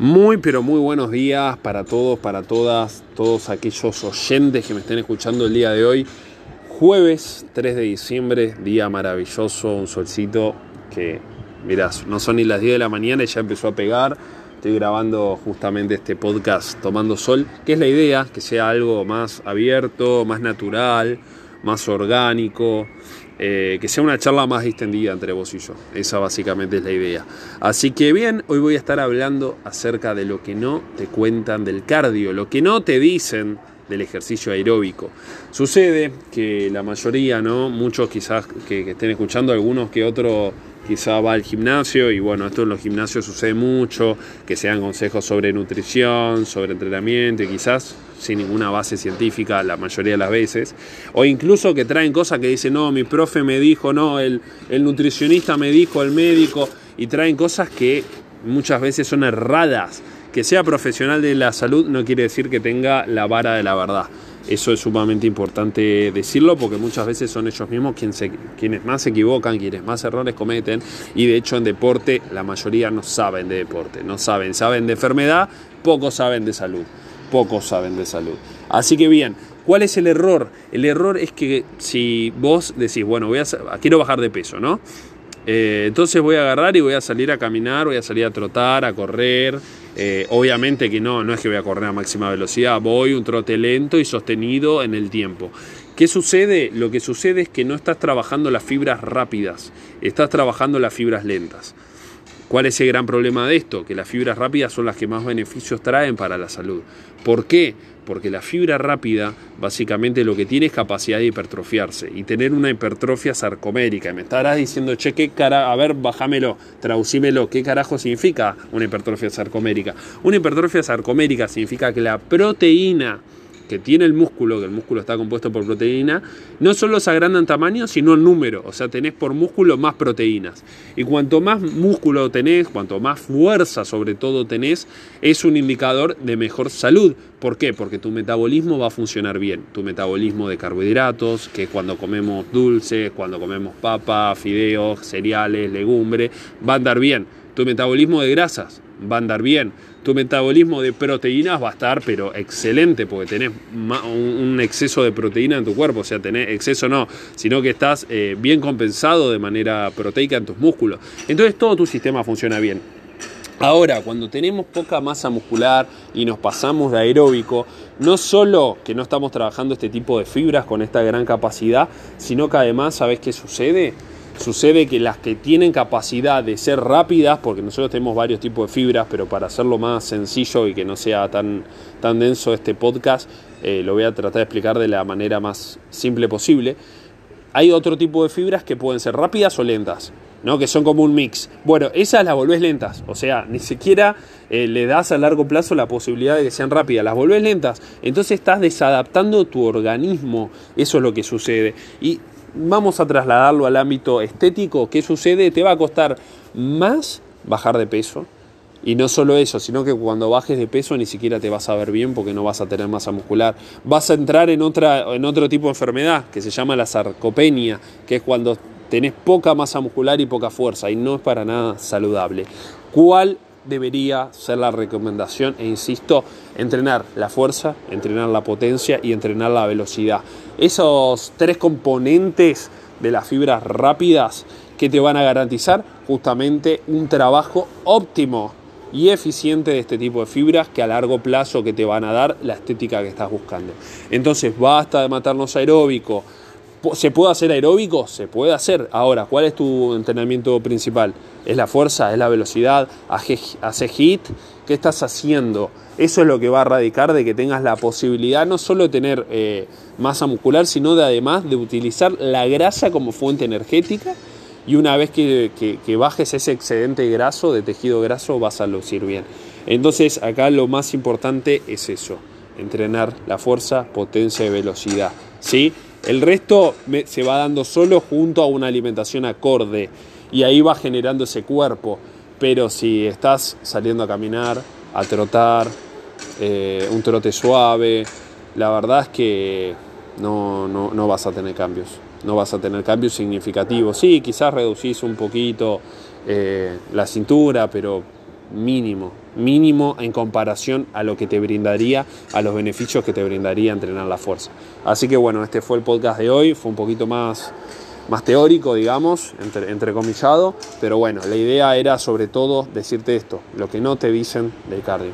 Muy, pero muy buenos días para todos, para todas, todos aquellos oyentes que me estén escuchando el día de hoy. Jueves 3 de diciembre, día maravilloso, un solcito que, mirás, no son ni las 10 de la mañana y ya empezó a pegar. Estoy grabando justamente este podcast tomando sol, que es la idea, que sea algo más abierto, más natural, más orgánico, eh, que sea una charla más distendida entre vos y yo. Esa básicamente es la idea. Así que bien, hoy voy a estar hablando acerca de lo que no te cuentan del cardio, lo que no te dicen del ejercicio aeróbico. Sucede que la mayoría, ¿no? Muchos quizás que, que estén escuchando, algunos que otros quizá va al gimnasio y bueno, esto en los gimnasios sucede mucho, que se dan consejos sobre nutrición, sobre entrenamiento y quizás sin ninguna base científica la mayoría de las veces, o incluso que traen cosas que dicen, no, mi profe me dijo, no, el, el nutricionista me dijo, el médico, y traen cosas que muchas veces son erradas. Que sea profesional de la salud no quiere decir que tenga la vara de la verdad. Eso es sumamente importante decirlo porque muchas veces son ellos mismos quienes, más se equivocan, quienes más errores cometen y de hecho en deporte la mayoría no saben de deporte, no saben, saben de enfermedad, pocos saben de salud, pocos saben de salud. Así que bien, ¿cuál es el error? El error es que si vos decís, bueno, voy a, quiero bajar de peso, ¿no? Eh, entonces voy a agarrar y voy a salir a caminar, voy a salir a trotar, a correr, eh, obviamente que no, no es que voy a correr a máxima velocidad, voy un trote lento y sostenido en el tiempo. ¿Qué sucede? Lo que sucede es que no estás trabajando las fibras rápidas, estás trabajando las fibras lentas. ¿Cuál es el gran problema de esto? Que las fibras rápidas son las que más beneficios traen para la salud. ¿Por qué? Porque la fibra rápida básicamente lo que tiene es capacidad de hipertrofiarse y tener una hipertrofia sarcomérica. Me estarás diciendo, che, ¿qué cara? A ver, bájamelo, traducímelo. ¿Qué carajo significa una hipertrofia sarcomérica? Una hipertrofia sarcomérica significa que la proteína que tiene el músculo, que el músculo está compuesto por proteína, no solo se agrandan tamaño, sino en número. O sea, tenés por músculo más proteínas. Y cuanto más músculo tenés, cuanto más fuerza sobre todo tenés, es un indicador de mejor salud. ¿Por qué? Porque tu metabolismo va a funcionar bien. Tu metabolismo de carbohidratos, que cuando comemos dulces, cuando comemos papa, fideos, cereales, legumbres, va a andar bien. Tu metabolismo de grasas va a andar bien tu metabolismo de proteínas va a estar, pero excelente, porque tenés un exceso de proteína en tu cuerpo, o sea, tenés exceso no, sino que estás eh, bien compensado de manera proteica en tus músculos. Entonces todo tu sistema funciona bien. Ahora, cuando tenemos poca masa muscular y nos pasamos de aeróbico, no solo que no estamos trabajando este tipo de fibras con esta gran capacidad, sino que además, ¿sabes qué sucede? Sucede que las que tienen capacidad de ser rápidas, porque nosotros tenemos varios tipos de fibras, pero para hacerlo más sencillo y que no sea tan, tan denso este podcast, eh, lo voy a tratar de explicar de la manera más simple posible. Hay otro tipo de fibras que pueden ser rápidas o lentas, ¿no? que son como un mix. Bueno, esas las volvés lentas, o sea, ni siquiera eh, le das a largo plazo la posibilidad de que sean rápidas, las volvés lentas. Entonces estás desadaptando tu organismo, eso es lo que sucede. Y vamos a trasladarlo al ámbito estético, ¿qué sucede? Te va a costar más bajar de peso. Y no solo eso, sino que cuando bajes de peso ni siquiera te vas a ver bien porque no vas a tener masa muscular. Vas a entrar en, otra, en otro tipo de enfermedad que se llama la sarcopenia, que es cuando tenés poca masa muscular y poca fuerza y no es para nada saludable. ¿Cuál debería ser la recomendación e insisto, entrenar la fuerza, entrenar la potencia y entrenar la velocidad. Esos tres componentes de las fibras rápidas que te van a garantizar justamente un trabajo óptimo y eficiente de este tipo de fibras que a largo plazo que te van a dar la estética que estás buscando. Entonces basta de matarnos aeróbico, ¿Se puede hacer aeróbico? Se puede hacer. Ahora, ¿cuál es tu entrenamiento principal? ¿Es la fuerza? ¿Es la velocidad? ¿Haces hit? ¿Qué estás haciendo? Eso es lo que va a radicar de que tengas la posibilidad no solo de tener eh, masa muscular, sino de además de utilizar la grasa como fuente energética. Y una vez que, que bajes ese excedente graso, de tejido graso, vas a lucir bien. Entonces, acá lo más importante es eso: entrenar la fuerza, potencia y velocidad. ¿Sí? El resto se va dando solo junto a una alimentación acorde y ahí va generando ese cuerpo. Pero si estás saliendo a caminar, a trotar, eh, un trote suave, la verdad es que no, no, vas a tener cambios. No vas a tener cambios significativos. Sí, quizás reducís un poquito eh, la cintura, pero mínimo, mínimo en comparación a lo que te brindaría, a los beneficios que te brindaría entrenar la fuerza. Así que bueno, este fue el podcast de hoy, fue un poquito más, más teórico, digamos, entre, entrecomillado, pero bueno, la idea era sobre todo decirte esto, lo que no te dicen del cardio.